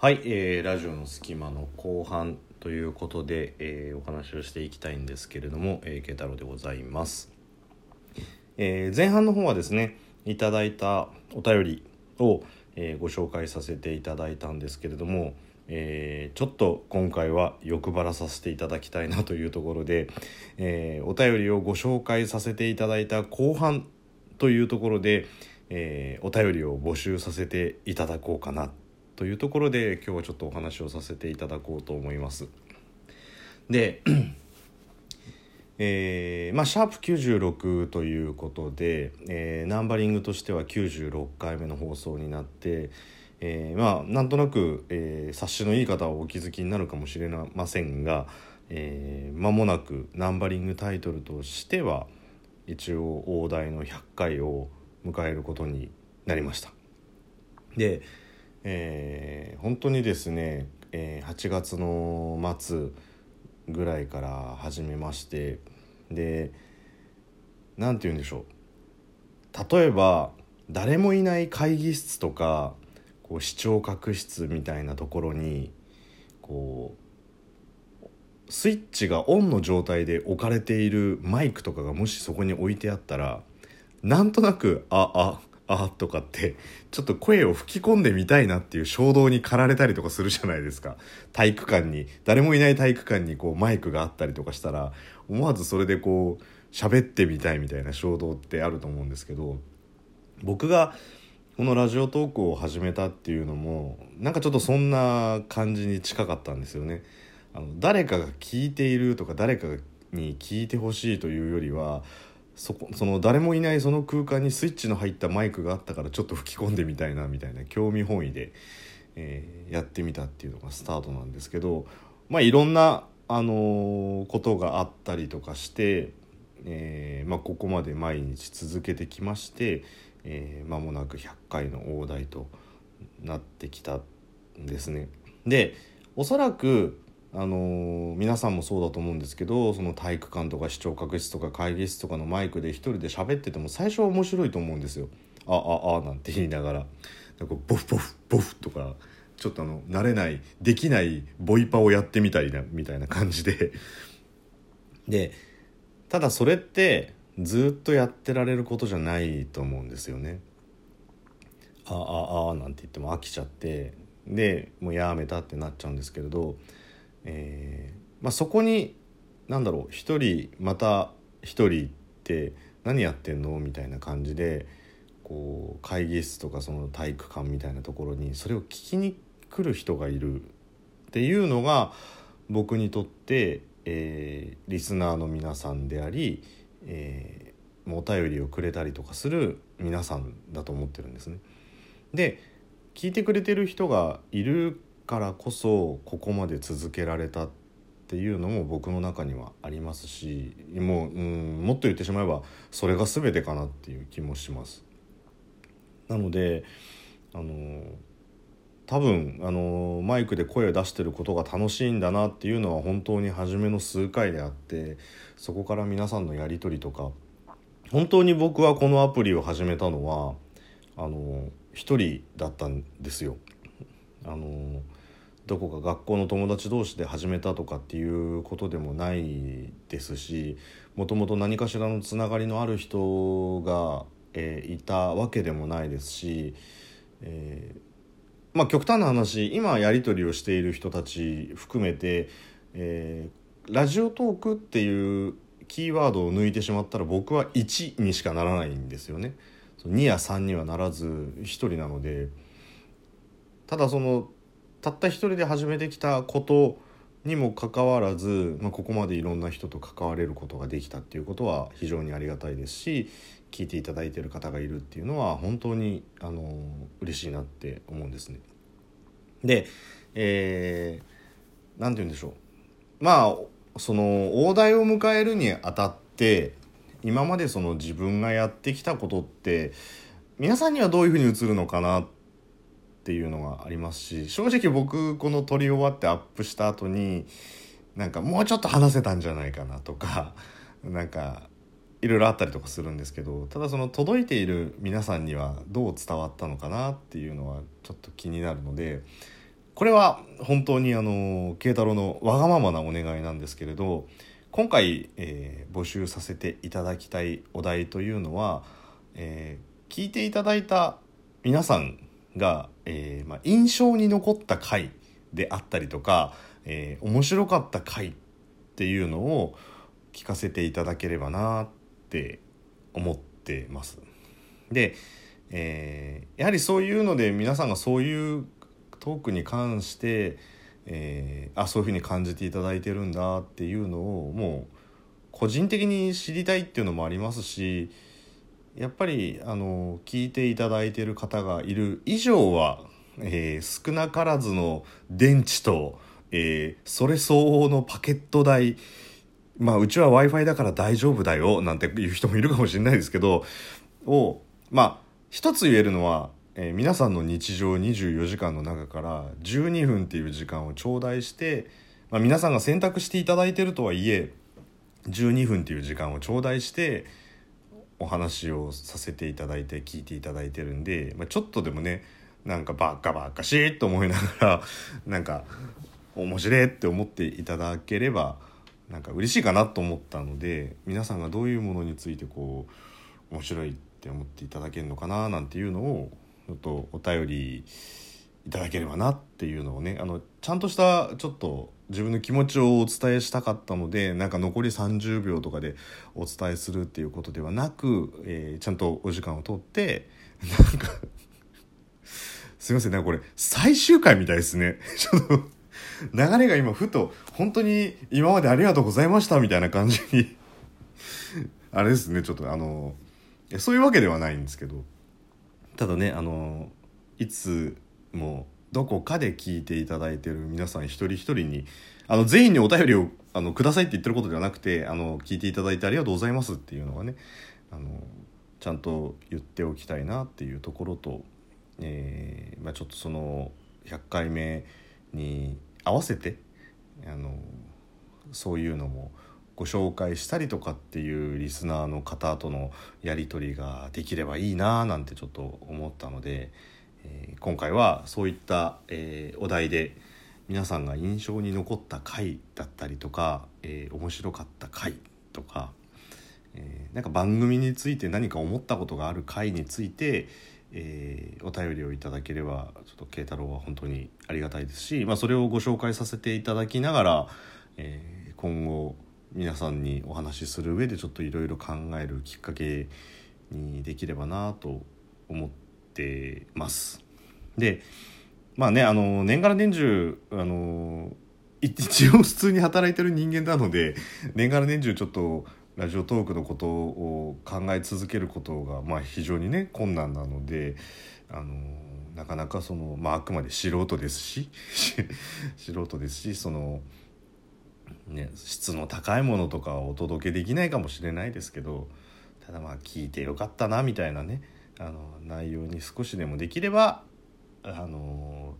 はい、えーラジオの隙間の後半ということで、えーお話をしていきたいんですけれども、えー、慶太郎でございます、えー前半の方はですねいただいたお便りを、えーご紹介させていただいたんですけれども、えーちょっと今回は欲張らさせていただきたいなというところで、えーお便りをご紹介させていただいた後半というところで、えーお便りを募集させていただこうかなとというところで今日はちょっとお話をさせていただこうと思います。で、えーまあ、シャープ96ということで、えーナンバリングとしては96回目の放送になって、えーまあなんとなく、えー察しのいい方はお気づきになるかもしれませんが、えー間もなくナンバリングタイトルとしては一応大台の100回を迎えることになりました。で、えー本当にですね、えー8月の末ぐらいから始めましてで何て言うんでしょう。例えば誰もいない会議室とかこう視聴覚室みたいなところにこうスイッチがオンの状態で置かれているマイクとかがもしそこに置いてあったらなんとなく「あああとかってちょっと声を吹き込んでみたいなっていう衝動に駆られたりとかするじゃないですか体育館に誰もいない体育館にこうマイクがあったりとかしたら思わずそれでこう喋ってみたいみたいな衝動ってあると思うんですけど僕がこのラジオトークを始めたっていうのもなんかちょっとそんな感じに近かったんですよね。あの誰かが聞いているとか誰かに聞いてほしいというよりはそこその誰もいないその空間にスイッチの入ったマイクがあったからちょっと吹き込んでみたいなみたいな興味本位で、えーやってみたっていうのがスタートなんですけどまあいろんな、あのーことがあったりとかして、えーまあ、ここまで毎日続けてきまして、えー間もなく100回の大台となってきたんですね。でおそらくあのー皆さんもそうだと思うんですけどその体育館とか視聴覚室とか会議室とかのマイクで一人で喋ってても最初は面白いと思うんですよ。ああああなんて言いながらなんかボフボフボフとかちょっとあの慣れないできないボイパをやってみたりなみたいな感じで でただそれってずっとやってられることじゃないと思うんですよね。あああなんて言っても飽きちゃってでもうやめたってなっちゃうんですけれど、えーまあ、そこに何だろう一人また一人って何やってんの？みたいな感じでこう会議室とかその体育館みたいなところにそれを聞きに来る人がいるっていうのが僕にとって、えーリスナーの皆さんであり、えーお便りをくれたりとかする皆さんだと思ってるんですね。で聞いてくれてる人がいるからこそここまで続けられたっていうのも僕の中にはありますしもう、うん、もっと言ってしまえばそれが全てかなっていう気もします。なのであの多分あのマイクで声を出してることが楽しいんだなっていうのは本当に初めの数回であってそこから皆さんのやり取りとか本当に僕はこのアプリを始めたのはあの一人だったんですよ。あのどこか学校の友達同士で始めたとかっていうことでもないですしもともと何かしらのつながりのある人が、えーいたわけでもないですし、えーまあ極端な話今やり取りをしている人たち含めて、えーラジオトークっていうキーワードを抜いてしまったら僕は1にしかならないんですよね。2や3にはならず1人なのでただそのたった一人で始めてきたことにもかかわらず、まあ、ここまでいろんな人と関われることができたっていうことは非常にありがたいですし聞いていただいてる方がいるっていうのは本当にあの嬉しいなって思うんですね。で、えー、て言うんでしょうまあその大台を迎えるにあたって今までその自分がやってきたことって皆さんにはどういうふうに映るのかなってていうのがありますし正直僕この撮り終わってアップした後になんかもうちょっと話せたんじゃないかなとか なんかいろいろあったりとかするんですけどただその届いている皆さんにはどう伝わったのかなっていうのはちょっと気になるのでこれは本当にあの慶太郎のわがままなお願いなんですけれど今回、えー、募集させていただきたいお題というのは、えー、聞いていただいた皆さんが、えーまあ、印象に残った回であったりとか、えー、面白かった回っていうのを聞かせていただければなって思ってます。で、えー、やはりそういうので皆さんがそういうトークに関して、えー、あそういうふうに感じていただいてるんだっていうのをもう個人的に知りたいっていうのもありますしやっぱりあの聞いていただいている方がいる以上は、えー、少なからずの電池と、えー、それ相応のパケット代まあうちは w i f i だから大丈夫だよなんていう人もいるかもしれないですけどをまあ一つ言えるのはえー、皆さんの日常24時間の中から12分っていう時間を頂戴して、まあ、皆さんが選択していただいてるとはいえ12分っていう時間を頂戴してお話をさせていただいて聞いていただいてるんで、まあ、ちょっとでもねなんかバカバカしいと思いながら なんか面白いって思っていただければなんか嬉しいかなと思ったので皆さんがどういうものについてこう面白いって思っていただけるのかななんていうのをちょっとお便りいただければなっていうのをねあのちゃんとしたちょっと自分の気持ちをお伝えしたかったのでなんか残り30秒とかでお伝えするっていうことではなく、えー、ちゃんとお時間をとってなんか すいませんなんかこれ最終回みたいですね。ちょっと流れが今ふと本当に今までありがとうございましたみたいな感じに あれですね。ちょっとあのそういうわけではないんですけど。ただねあのいつもどこかで聞いていただいてる皆さん一人一人にあの全員にお便りをあのくださいって言ってることではなくてあの聞いていただいてありがとうございますっていうのがねあのちゃんと言っておきたいなっていうところと、えーまあ、ちょっとその100回目に合わせてあのそういうのもご紹介したりとかっていうリスナーの方とのやり取りができればいいななんてちょっと思ったので、え、今回はそういった、えー、お題で皆さんが印象に残った回だったりとか、えー、面白かった回とか、えー、なんか番組について何か思ったことがある回について、えー、お便りをいただければちょっと慶太郎は本当にありがたいですし、まあ、それをご紹介させていただきながら、えー、今後皆さんにお話しする上でちょっといろいろ考えるきっかけにできればなと思ってます。でまあねあの年がら年中あの 一応普通に働いてる人間なので年がら年中ちょっとラジオトークのことを考え続けることが、まあ、非常にね困難なのであのなかなかその、まあ、あくまで素人ですし 素人ですしその。ね、質の高いものとかをお届けできないかもしれないですけどただまあ聞いてよかったなみたいなねあの内容に少しでもできればあの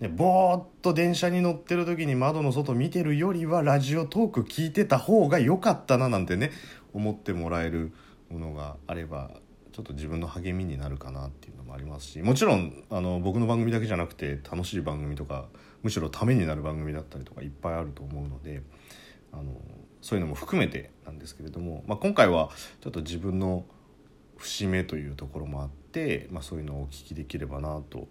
ね、ぼーっと電車に乗ってる時に窓の外見てるよりはラジオトーク聞いてた方が良かったななんてね思ってもらえるものがあればちょっと自分の励みになるかなっていうのもありますしもちろんあの僕の番組だけじゃなくて楽しい番組とかむしろためになる番組だったりとかいっぱいあると思うのであのそういうのも含めてなんですけれども、まあ、今回はちょっと自分の節目というところもあって、まあ、そういうのをお聞きできればなと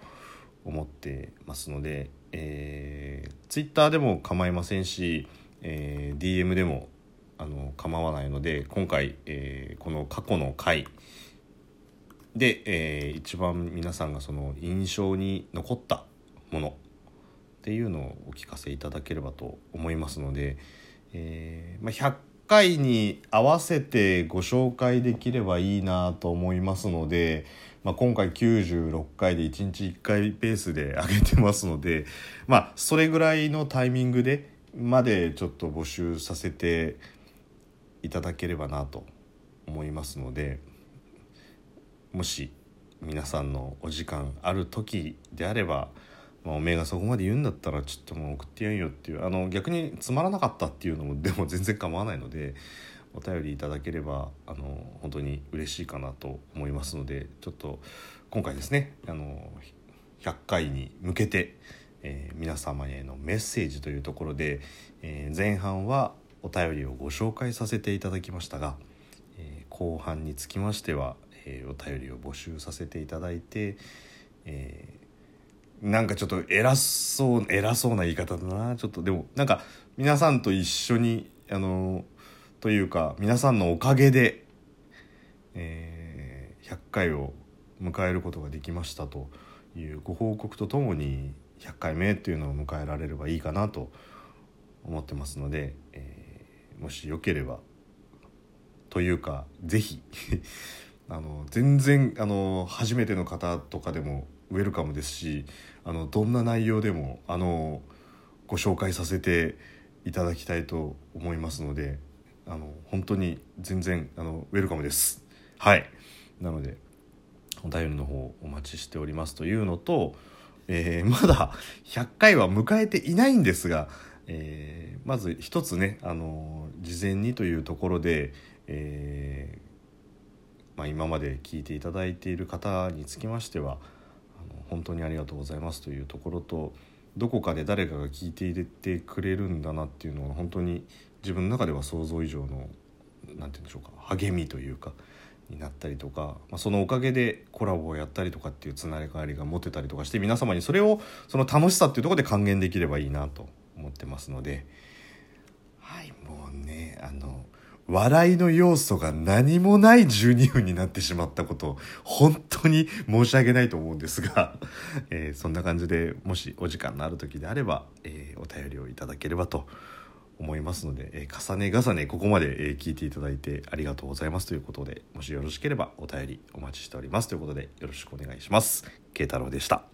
思ってますので、えー、Twitter でも構いませんし、えー、DM でもあの構わないので今回、えー、この過去の回で、えー、一番皆さんがその印象に残ったものっていうのをお聞かせいただければと思いますので、えーまあ、100回に合わせてご紹介できればいいなと思いますので、まあ、今回96回で1日1回ペースで上げてますので、まあ、それぐらいのタイミングでまでちょっと募集させていただければなと思いますのでもし皆さんのお時間ある時であればまあ、おめえがそこまで言うんだったらちょっともう送ってやんよっていうあの逆につまらなかったっていうのもでも全然構わないのでお便りいただければあの本当に嬉しいかなと思いますのでちょっと今回ですねあの100回に向けて、えー、皆様へのメッセージというところで、えー、前半はお便りをご紹介させていただきましたが、えー、後半につきましては、えお便りを募集させていただいて、えなんかちょっと偉そう偉そうな言い方だな。ちょっとでもなんか皆さんと一緒にあのというか皆さんのおかげで、え100回を迎えることができましたというご報告とともに100回目っていうのを迎えられればいいかなと思ってますので、えー、もしよければというか是非 あの全然あの初めての方とかでもウェルカムですしあのどんな内容でもあのご紹介させていただきたいと思いますのであの本当に全然あのウェルカムです。はい。なのでお便りの方お待ちしておりますというのと、えー、まだ100回は迎えていないんですが、えー、まず一つね、あの事前にというところで、えー、まあ、今まで聞いていただいている方につきましては本当にありがとうございますというところとどこかで誰かが聞いていてくれるんだなっていうのは本当に自分の中では想像以上の何て言うんでしょうか励みというか。になったりとか、まあ、そのおかげでコラボをやったりとかっていうつながりが持てたりとかして皆様にそれをその楽しさっていうとこで還元できればいいなと思ってますのではいもうねあの笑いの要素が何もない12分になってしまったこと本当に申し訳ないと思うんですが、えー、そんな感じでもしお時間のある時であれば、えー、お便りをいただければと思いますので、えー、重ね重ねここまで、え、聞いていただいてありがとうございますということでもしよろしければお便りお待ちしておりますということでよろしくお願いします。慶太郎でした。